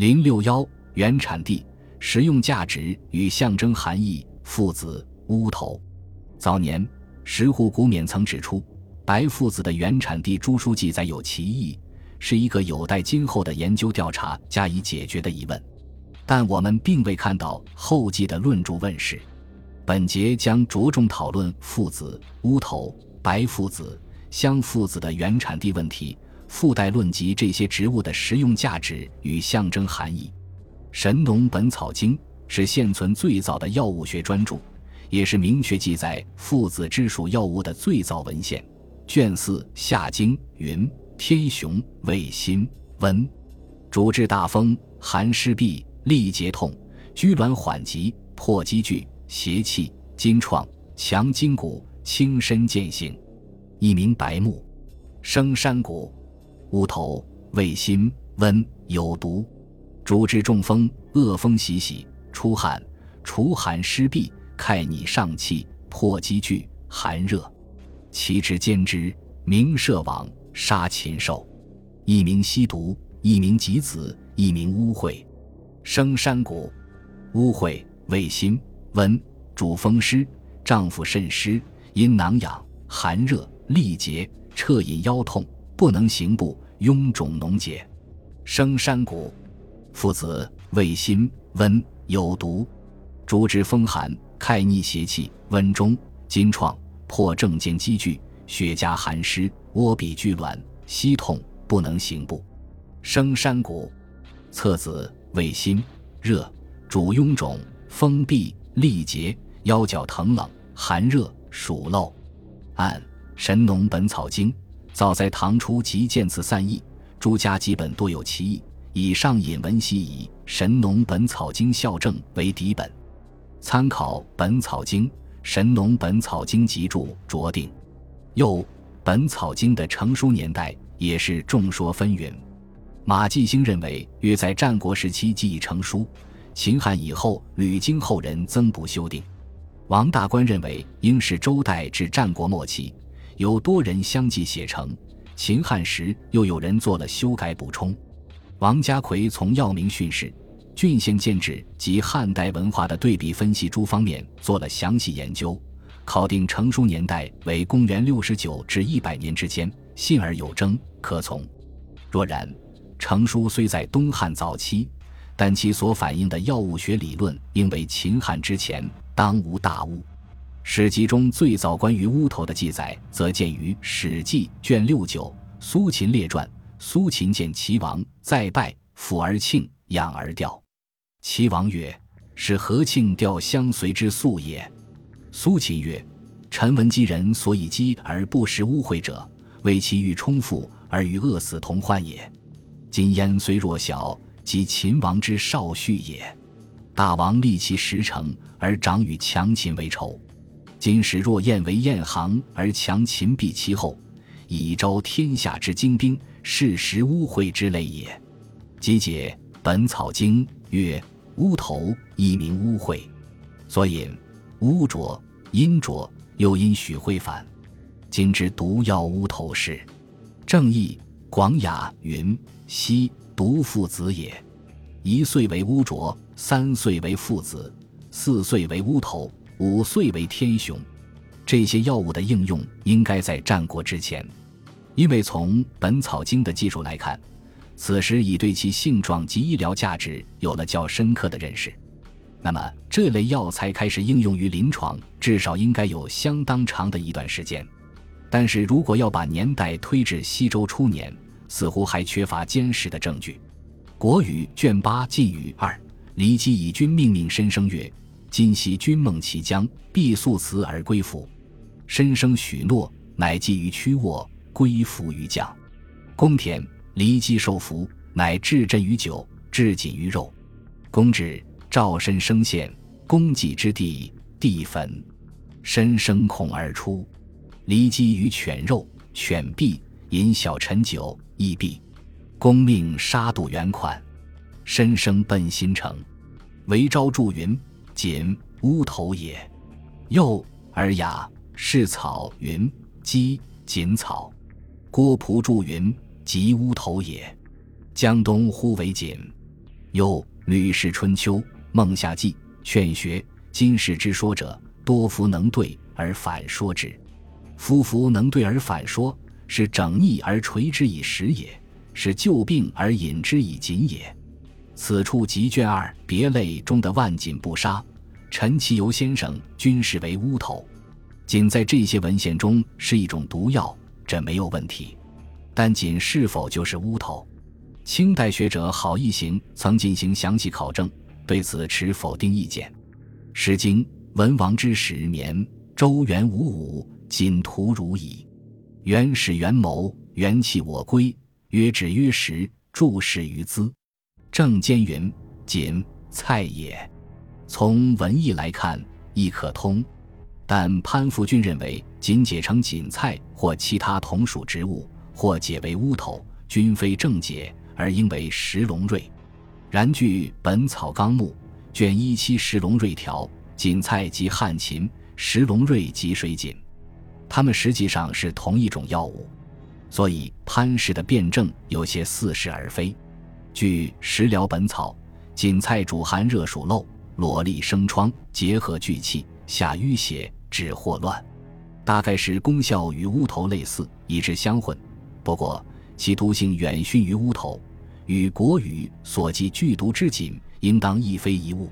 零六幺原产地、实用价值与象征含义。父子乌头。早年石户古勉曾指出，白父子的原产地朱书记载有歧义，是一个有待今后的研究调查加以解决的疑问。但我们并未看到后继的论著问世。本节将着重讨论父子乌头、白父子、香父子的原产地问题，附带论及这些植物的实用价值与象征含义。《神农本草经》。是现存最早的药物学专著，也是明确记载附子之属药物的最早文献。卷四下经云：“天雄味辛温，主治大风、寒湿痹、痢结痛、拘挛缓急、破积聚、邪气、筋创、强筋骨、轻身健行。”一名白木，生山谷，乌头味辛温，有毒，主治中风、恶风习习。出汗，除寒湿痹，开逆上气，破积聚，寒热。其之兼之，名射网，杀禽兽。一名吸毒，一名吉子，一名污秽。生山谷，污秽味辛温，主风湿，丈夫肾湿，因囊痒，寒热，痢结，彻引腰痛，不能行步，臃肿脓结。生山谷，附子味辛温。有毒，主治风寒、开逆邪气、温中、筋创、破症见积聚、血加寒湿、窝壁拘挛、膝痛不能行步。生山谷，侧子味辛热，主臃肿、风痹、痢结、腰脚疼冷、寒热、暑漏。按《神农本草经》，早在唐初即见此散佚，诸家基本多有其意。以上引文系以《神农本草经》校正为底本，参考《本草经》《神农本草经集注》酌定。又，《本草经》的成书年代也是众说纷纭。马继兴认为约在战国时期即已成书，秦汉以后屡经后人增补修订。王大观认为应是周代至战国末期，有多人相继写成，秦汉时又有人做了修改补充。王家奎从药名训示、郡县建制及汉代文化的对比分析诸方面做了详细研究，考定成书年代为公元六十九至一百年之间，信而有征，可从。若然，成书虽在东汉早期，但其所反映的药物学理论应为秦汉之前，当无大误。史籍中最早关于乌头的记载，则见于《史记》卷六九《苏秦列传》。苏秦见齐王，再拜，抚而庆，仰而吊。齐王曰：“是何庆吊相随之素也？”苏秦曰：“臣闻积人所以饥而不食污秽者，为其欲充腹而与饿死同患也。今焉虽弱小，即秦王之少婿也。大王立其实成，而长与强秦为仇。今使若燕为燕行，而强秦避其后，以招天下之精兵。”是实污秽之类也。集解《本草经》曰：“乌头亦名污秽，所引污浊、阴浊，又因许会反。今之毒药乌头是。正义广雅云：昔毒父子也。一岁为乌浊，三岁为父子，四岁为乌头，五岁为天雄。这些药物的应用应该在战国之前。”因为从《本草经》的技术来看，此时已对其性状及医疗价值有了较深刻的认识。那么，这类药材开始应用于临床，至少应该有相当长的一段时间。但是如果要把年代推至西周初年，似乎还缺乏坚实的证据。《国语》卷八晋语二，骊姬以君命令申生曰：“今夕君梦其将，必速辞而归府。”申生许诺，乃寄于屈沃。归服于将，公田离姬受服，乃置镇于酒，置锦于肉。公至，赵申生献，公己之地，地焚。申生恐而出，离姬于犬肉，犬毙，饮小陈酒，亦毙。公命杀渡原款，申生奔新城，为昭著云：锦乌头也。又尔雅是草云：鸡锦草。郭璞注云：“即乌头也。江东呼为锦。有《吕氏春秋》《孟夏记》《劝学》《今世之说者，多夫能对而反说之。夫夫能对而反说，是整逆而垂之以实也，是救病而引之以谨也。此处即卷二《别类》中的万锦不杀，陈其游先生均视为乌头。仅在这些文献中是一种毒药，这没有问题。但仅是否就是乌头？清代学者郝一行曾进行详细考证，对此持否定意见。《诗经》文王之始年，周元五五，仅图如矣。元始元谋，元气我归。曰止曰时，注释于兹。正间云：仅，菜也。从文意来看，亦可通。但潘福俊认为，仅解成锦菜或其他同属植物，或解为乌头，均非正解，而应为石龙瑞。然据《本草纲目》卷一七石龙瑞条，锦菜即旱芹，石龙瑞即水锦，它们实际上是同一种药物，所以潘氏的辩证有些似是而非。据《食疗本草》，锦菜主寒热暑漏，裸痢生疮，结合聚气，下淤血。治霍乱，大概是功效与乌头类似，以致相混。不过其毒性远逊于乌头，与国语所记剧毒之锦，应当亦非一物。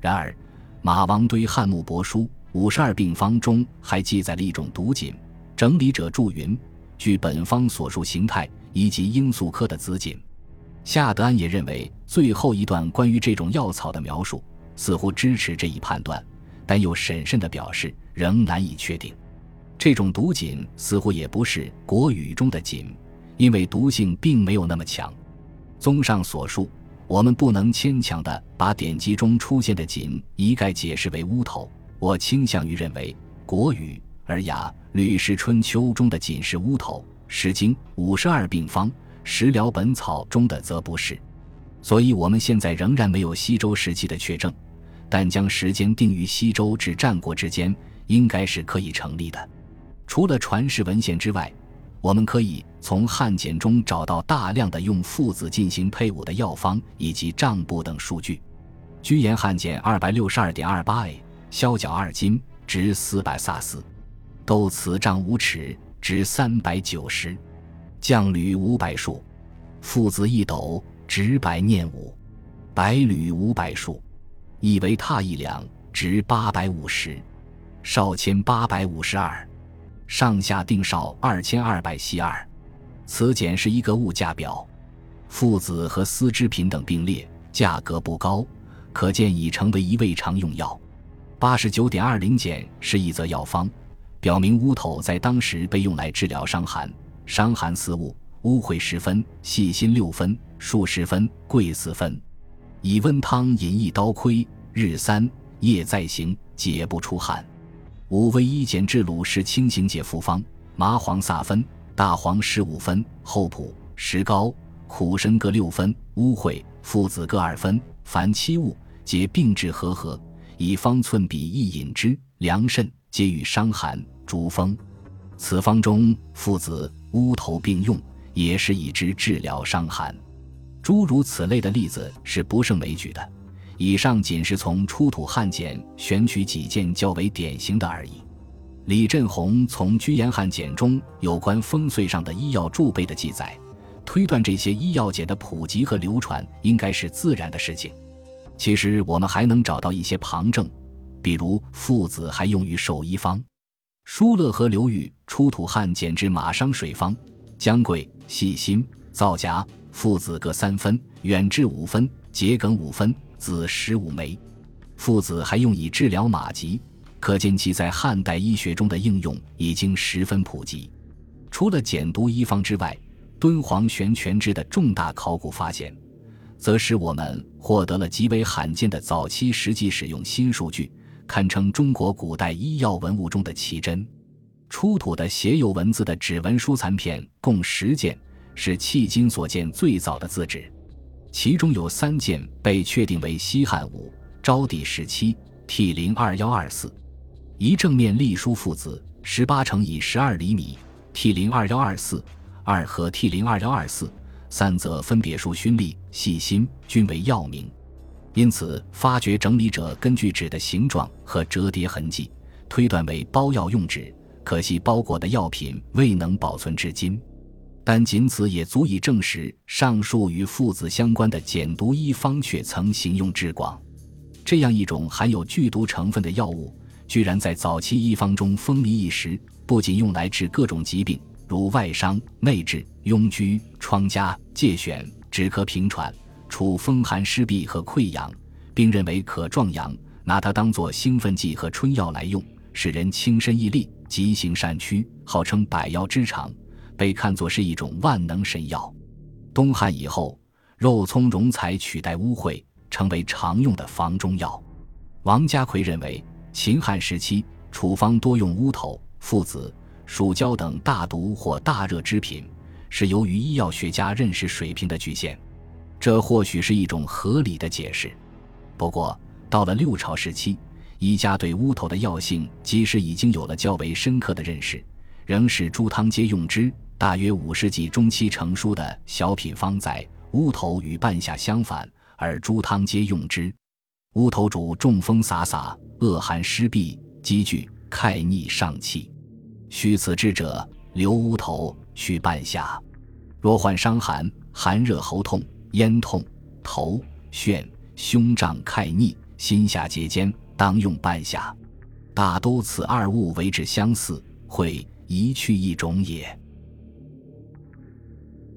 然而，马王堆《汉墓帛书》五十二病方中还记载了一种毒锦，整理者注云：据本方所述形态，以及罂粟科的紫锦。夏德安也认为最后一段关于这种药草的描述，似乎支持这一判断。但又审慎地表示，仍难以确定。这种毒锦似乎也不是国语中的锦，因为毒性并没有那么强。综上所述，我们不能牵强地把典籍中出现的锦一概解释为乌头。我倾向于认为，国语《尔雅》《吕氏春秋》中的锦是乌头，《诗经》五十二病方《食疗本草》中的则不是。所以，我们现在仍然没有西周时期的确证。但将时间定于西周至战国之间，应该是可以成立的。除了传世文献之外，我们可以从汉简中找到大量的用附子进行配伍的药方以及账簿等数据。居延汉简二百六十二点二八 a，削角二斤，值四百萨斯；豆瓷丈五尺，值三百九十；酱铝五百束；附子一斗，值百念五；白履五百束。以为踏一两，值八百五十；少千八百五十二，上下定少二千二百西二。此简是一个物价表，附子和丝织品等并列，价格不高，可见已成为一味常用药。八十九点二零简是一则药方，表明乌头在当时被用来治疗伤寒。伤寒四物：乌会十分，细辛六分，数十分，桂四分。以温汤饮一刀盔，日三夜再行，解不出汗。五味一减至鲁是清行解复方：麻黄撒分，大黄十五分，厚朴、石膏、苦参各六分，乌会、附子各二分，凡七物，皆病治和合，以方寸比一饮之，凉肾，皆与伤寒、逐风。此方中附子、乌头并用，也是以之治疗伤寒。诸如此类的例子是不胜枚举的，以上仅是从出土汉简选取几件较为典型的而已。李振宏从居延汉简中有关风岁上的医药贮备的记载，推断这些医药简的普及和流传应该是自然的事情。其实我们还能找到一些旁证，比如附子还用于寿医方。疏勒河流域出土汉简之马商水方，姜桂、细辛、皂荚。父子各三分，远志五分，桔梗五分，子十五枚。父子还用以治疗马疾，可见其在汉代医学中的应用已经十分普及。除了简读医方之外，敦煌悬泉之的重大考古发现，则使我们获得了极为罕见的早期实际使用新数据，堪称中国古代医药文物中的奇珍。出土的写有文字的指纹书残片共十件。是迄今所见最早的字纸，其中有三件被确定为西汉武昭帝时期 T 零二幺二四，一正面隶书父子十八乘以十二厘米 T 零二幺二四，二和 T 零二幺二四，三则分别书勋力、细心，均为药名。因此，发掘整理者根据纸的形状和折叠痕迹，推断为包药用纸。可惜包裹的药品未能保存至今，但仅此也足以证实上述与父子相关的减毒医方却曾行用之广。这样一种含有剧毒成分的药物，居然在早期医方中风靡一时。不仅用来治各种疾病，如外伤、内痔、痈疽、疮痂、疥癣、止咳平喘、除风寒湿痹和溃疡，并认为可壮阳，拿它当作兴奋剂和春药来用，使人轻身易力。急行善驱，号称百药之长，被看作是一种万能神药。东汉以后，肉苁蓉才取代乌会，成为常用的防中药。王家奎认为，秦汉时期处方多用乌头、附子、蜀椒等大毒或大热之品，是由于医药学家认识水平的局限。这或许是一种合理的解释。不过，到了六朝时期。医家对乌头的药性，即使已经有了较为深刻的认识，仍是猪汤皆用之。大约五世纪中期成书的小品方载，乌头与半夏相反，而猪汤皆用之。乌头主中风洒洒，恶寒湿痹，积聚开逆上气。虚此之者，留乌头，去半夏。若患伤寒、寒热、喉痛、咽痛、头眩、胸胀、开逆、心下结坚。当用半夏，大都此二物为之相似，会一去一种也。